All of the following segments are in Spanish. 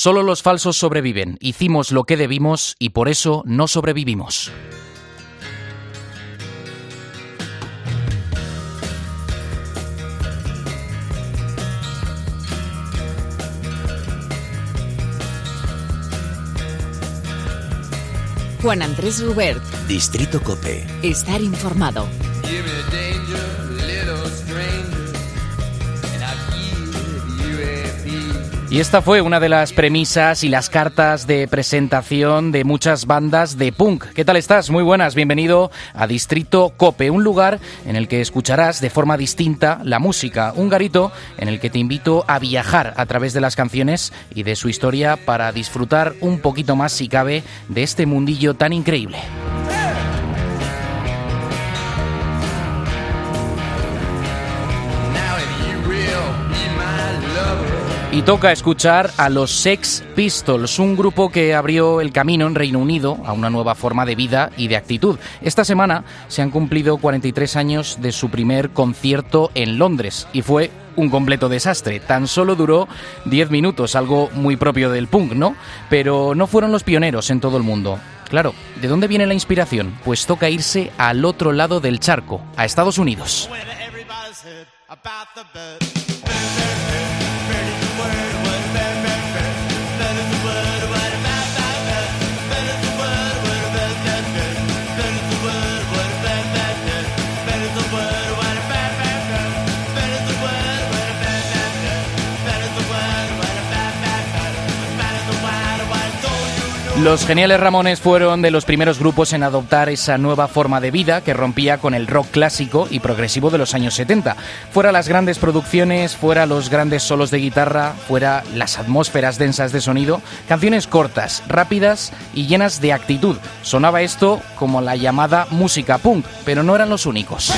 Solo los falsos sobreviven. Hicimos lo que debimos y por eso no sobrevivimos. Juan Andrés Rubert. Distrito Cope. Estar informado. Y esta fue una de las premisas y las cartas de presentación de muchas bandas de punk. ¿Qué tal estás? Muy buenas, bienvenido a Distrito Cope, un lugar en el que escucharás de forma distinta la música, un garito en el que te invito a viajar a través de las canciones y de su historia para disfrutar un poquito más, si cabe, de este mundillo tan increíble. Y toca escuchar a los Sex Pistols, un grupo que abrió el camino en Reino Unido a una nueva forma de vida y de actitud. Esta semana se han cumplido 43 años de su primer concierto en Londres y fue un completo desastre. Tan solo duró 10 minutos, algo muy propio del punk, ¿no? Pero no fueron los pioneros en todo el mundo. Claro, ¿de dónde viene la inspiración? Pues toca irse al otro lado del charco, a Estados Unidos. word was word? bad, bad. That is the word Los Geniales Ramones fueron de los primeros grupos en adoptar esa nueva forma de vida que rompía con el rock clásico y progresivo de los años 70. Fuera las grandes producciones, fuera los grandes solos de guitarra, fuera las atmósferas densas de sonido, canciones cortas, rápidas y llenas de actitud. Sonaba esto como la llamada música punk, pero no eran los únicos.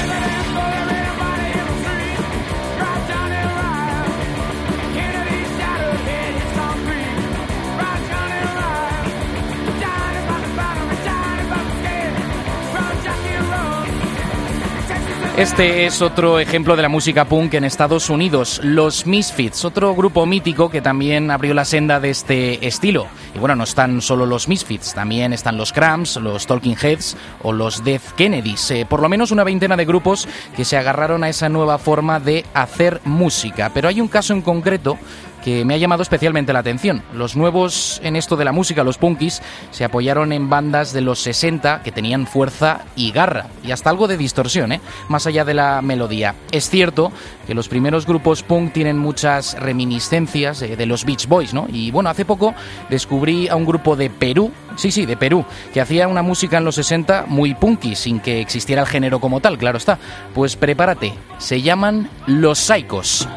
Este es otro ejemplo de la música punk en Estados Unidos, los Misfits, otro grupo mítico que también abrió la senda de este estilo. Y bueno, no están solo los Misfits, también están los Cramps, los Talking Heads o los Death Kennedys. Eh, por lo menos una veintena de grupos que se agarraron a esa nueva forma de hacer música. Pero hay un caso en concreto que me ha llamado especialmente la atención. Los nuevos en esto de la música, los punkis, se apoyaron en bandas de los 60 que tenían fuerza y garra, y hasta algo de distorsión, ¿eh? más allá de la melodía. Es cierto que los primeros grupos punk tienen muchas reminiscencias de los Beach Boys, ¿no? Y bueno, hace poco descubrí a un grupo de Perú, sí, sí, de Perú, que hacía una música en los 60 muy punky, sin que existiera el género como tal, claro está. Pues prepárate, se llaman Los Psychos.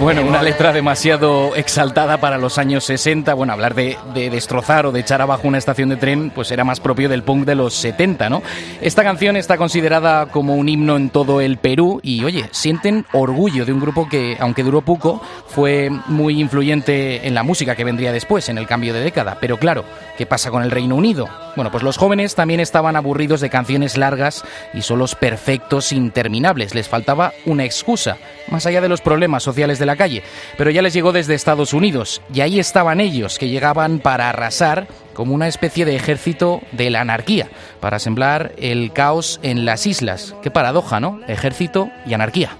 Bueno, una letra demasiado exaltada para los años 60. Bueno, hablar de, de, destrozar o de echar abajo una estación de tren, pues era más propio del punk de los 70, ¿no? Esta canción está considerada como un himno en todo el Perú y, oye, sienten orgullo de un grupo que, aunque duró poco, fue muy influyente en la música que vendría después, en el cambio de década. Pero claro, ¿qué pasa con el Reino Unido? Bueno, pues los jóvenes también estaban aburridos de canciones largas y solos perfectos interminables. Les faltaba una excusa, más allá de los problemas sociales de la calle. Pero ya les llegó desde Estados Unidos y ahí estaban ellos, que llegaban para arrasar como una especie de ejército de la anarquía, para sembrar el caos en las islas. Qué paradoja, ¿no? Ejército y anarquía.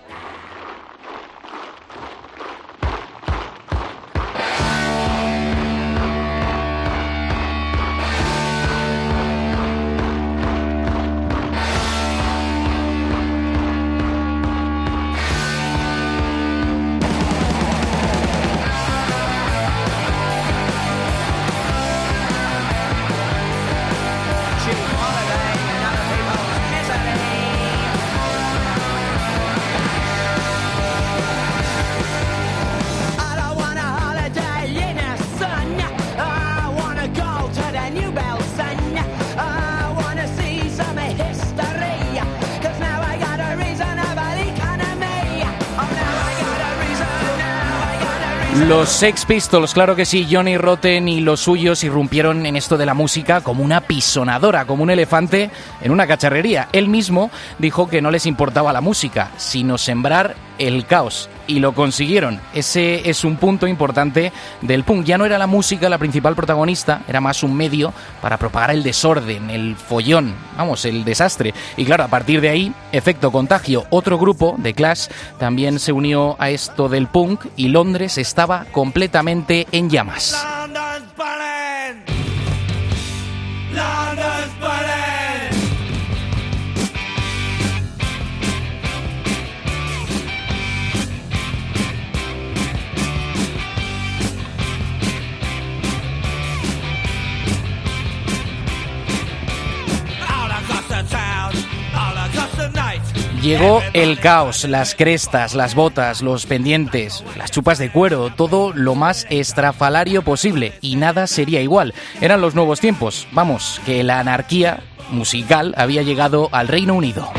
Los Sex Pistols, claro que sí, Johnny Rotten y los suyos irrumpieron en esto de la música como una pisonadora, como un elefante en una cacharrería. Él mismo dijo que no les importaba la música, sino sembrar el caos. Y lo consiguieron. Ese es un punto importante del punk. Ya no era la música la principal protagonista, era más un medio para propagar el desorden, el follón, vamos, el desastre. Y claro, a partir de ahí, efecto contagio. Otro grupo, de Clash, también se unió a esto del punk y Londres estaba completamente en llamas. Llegó el caos, las crestas, las botas, los pendientes, las chupas de cuero, todo lo más estrafalario posible y nada sería igual. Eran los nuevos tiempos. Vamos, que la anarquía musical había llegado al Reino Unido.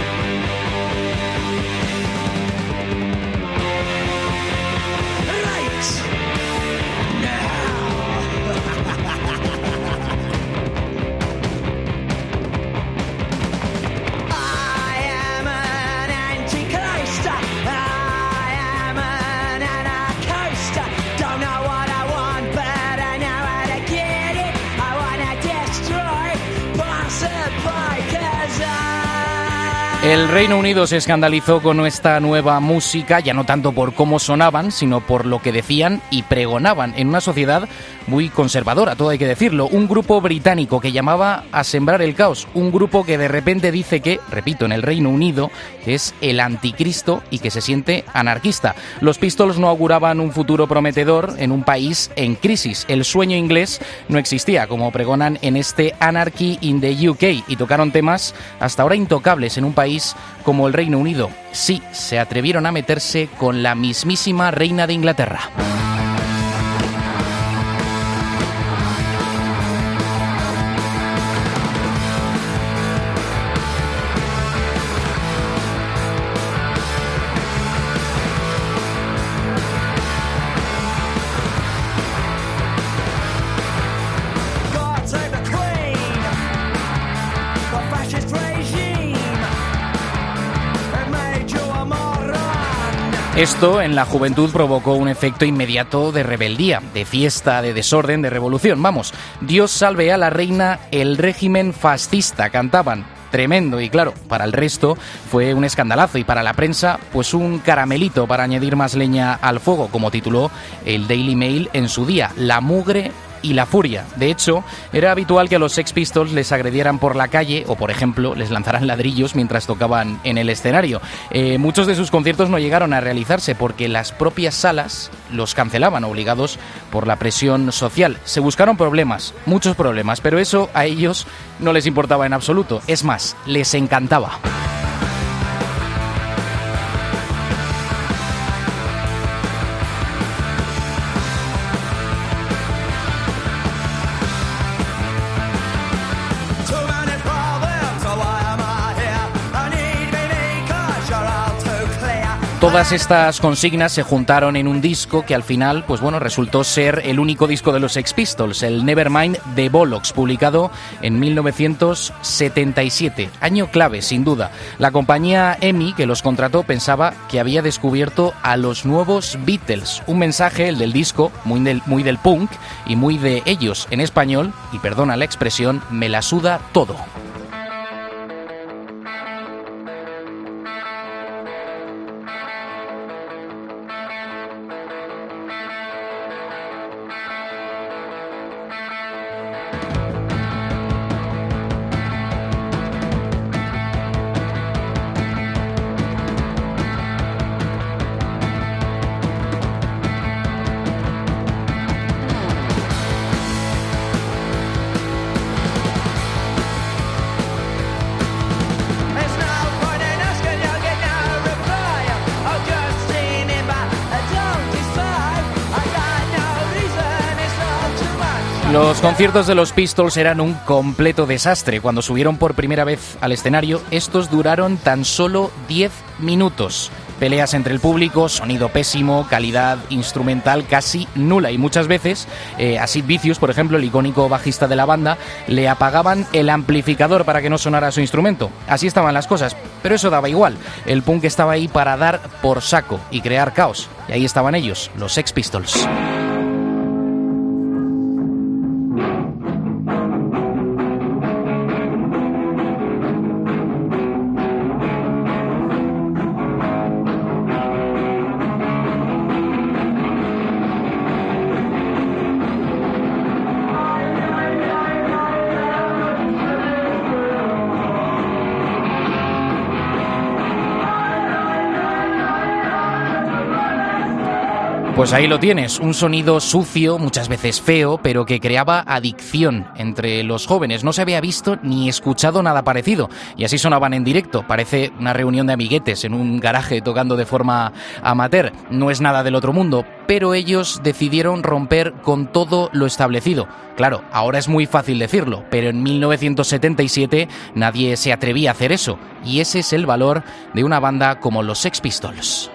El Reino Unido se escandalizó con esta nueva música, ya no tanto por cómo sonaban, sino por lo que decían y pregonaban en una sociedad muy conservadora, todo hay que decirlo. Un grupo británico que llamaba a sembrar el caos, un grupo que de repente dice que, repito, en el Reino Unido, es el anticristo y que se siente anarquista. Los Pistols no auguraban un futuro prometedor en un país en crisis. El sueño inglés no existía, como pregonan en este Anarchy in the UK, y tocaron temas hasta ahora intocables en un país como el Reino Unido. Sí, se atrevieron a meterse con la mismísima reina de Inglaterra. Esto en la juventud provocó un efecto inmediato de rebeldía, de fiesta, de desorden, de revolución. Vamos, Dios salve a la reina, el régimen fascista, cantaban. Tremendo y claro, para el resto fue un escandalazo y para la prensa pues un caramelito para añadir más leña al fuego, como tituló el Daily Mail en su día, la mugre y la furia. De hecho, era habitual que a los Sex Pistols les agredieran por la calle o, por ejemplo, les lanzaran ladrillos mientras tocaban en el escenario. Eh, muchos de sus conciertos no llegaron a realizarse porque las propias salas los cancelaban, obligados por la presión social. Se buscaron problemas, muchos problemas, pero eso a ellos no les importaba en absoluto. Es más, les encantaba. Todas estas consignas se juntaron en un disco que al final, pues bueno, resultó ser el único disco de los Sex Pistols, el Nevermind de Bollocks, publicado en 1977. Año clave, sin duda. La compañía EMI, que los contrató, pensaba que había descubierto a los nuevos Beatles. Un mensaje, el del disco, muy del, muy del punk y muy de ellos en español, y perdona la expresión, me la suda todo. Los conciertos de los Pistols eran un completo desastre. Cuando subieron por primera vez al escenario, estos duraron tan solo 10 minutos. peleas entre el público, sonido pésimo, calidad instrumental casi nula y muchas veces eh, a Sid Vicious, por ejemplo, el icónico bajista de la banda, le apagaban el amplificador para que no sonara su instrumento. Así estaban las cosas, pero eso daba igual. El punk estaba ahí para dar por saco y crear caos. Y ahí estaban ellos, los Sex Pistols. Pues ahí lo tienes, un sonido sucio, muchas veces feo, pero que creaba adicción entre los jóvenes. No se había visto ni escuchado nada parecido. Y así sonaban en directo. Parece una reunión de amiguetes en un garaje tocando de forma amateur. No es nada del otro mundo, pero ellos decidieron romper con todo lo establecido. Claro, ahora es muy fácil decirlo, pero en 1977 nadie se atrevía a hacer eso. Y ese es el valor de una banda como los Sex Pistols.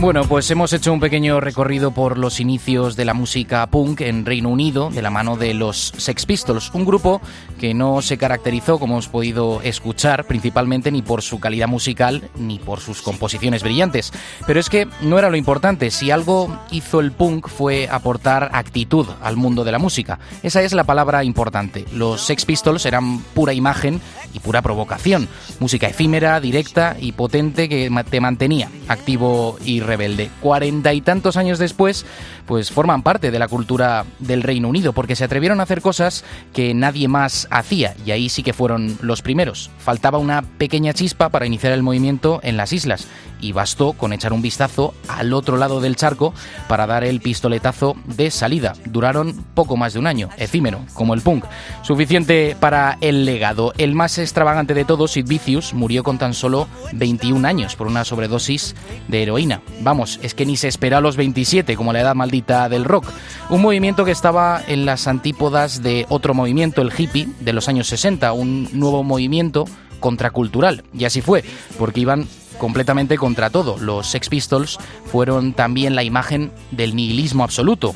Bueno, pues hemos hecho un pequeño recorrido por los inicios de la música punk en Reino Unido, de la mano de los Sex Pistols, un grupo que no se caracterizó, como hemos podido escuchar, principalmente ni por su calidad musical ni por sus composiciones brillantes. Pero es que no era lo importante, si algo hizo el punk fue aportar actitud al mundo de la música. Esa es la palabra importante. Los Sex Pistols eran pura imagen y pura provocación, música efímera, directa y potente que te mantenía activo y rebelde. Cuarenta y tantos años después, pues forman parte de la cultura del Reino Unido, porque se atrevieron a hacer cosas que nadie más hacía, y ahí sí que fueron los primeros. Faltaba una pequeña chispa para iniciar el movimiento en las islas, y bastó con echar un vistazo al otro lado del charco para dar el pistoletazo de salida. Duraron poco más de un año, efímero, como el punk. Suficiente para el legado. El más extravagante de todos, Sid Vicious, murió con tan solo 21 años por una sobredosis de heroína. Vamos, es que ni se espera a los 27, como la edad maldita del rock. Un movimiento que estaba en las antípodas de otro movimiento, el hippie, de los años 60, un nuevo movimiento contracultural. Y así fue, porque iban completamente contra todo. Los Sex Pistols fueron también la imagen del nihilismo absoluto,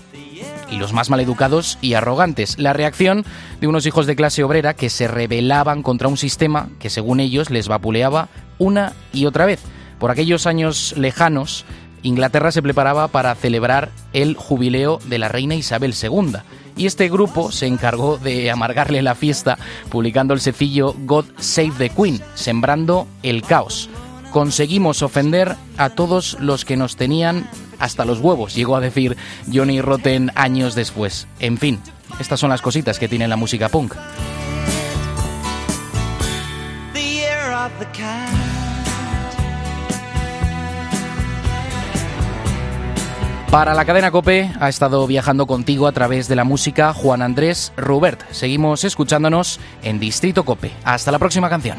y los más maleducados y arrogantes. La reacción de unos hijos de clase obrera que se rebelaban contra un sistema que según ellos les vapuleaba una y otra vez. Por aquellos años lejanos, Inglaterra se preparaba para celebrar el jubileo de la reina Isabel II. Y este grupo se encargó de amargarle la fiesta publicando el sencillo God Save the Queen, sembrando el caos. Conseguimos ofender a todos los que nos tenían hasta los huevos, llegó a decir Johnny Rotten años después. En fin, estas son las cositas que tiene la música punk. Para la cadena Cope ha estado viajando contigo a través de la música Juan Andrés Rubert. Seguimos escuchándonos en Distrito Cope. Hasta la próxima canción.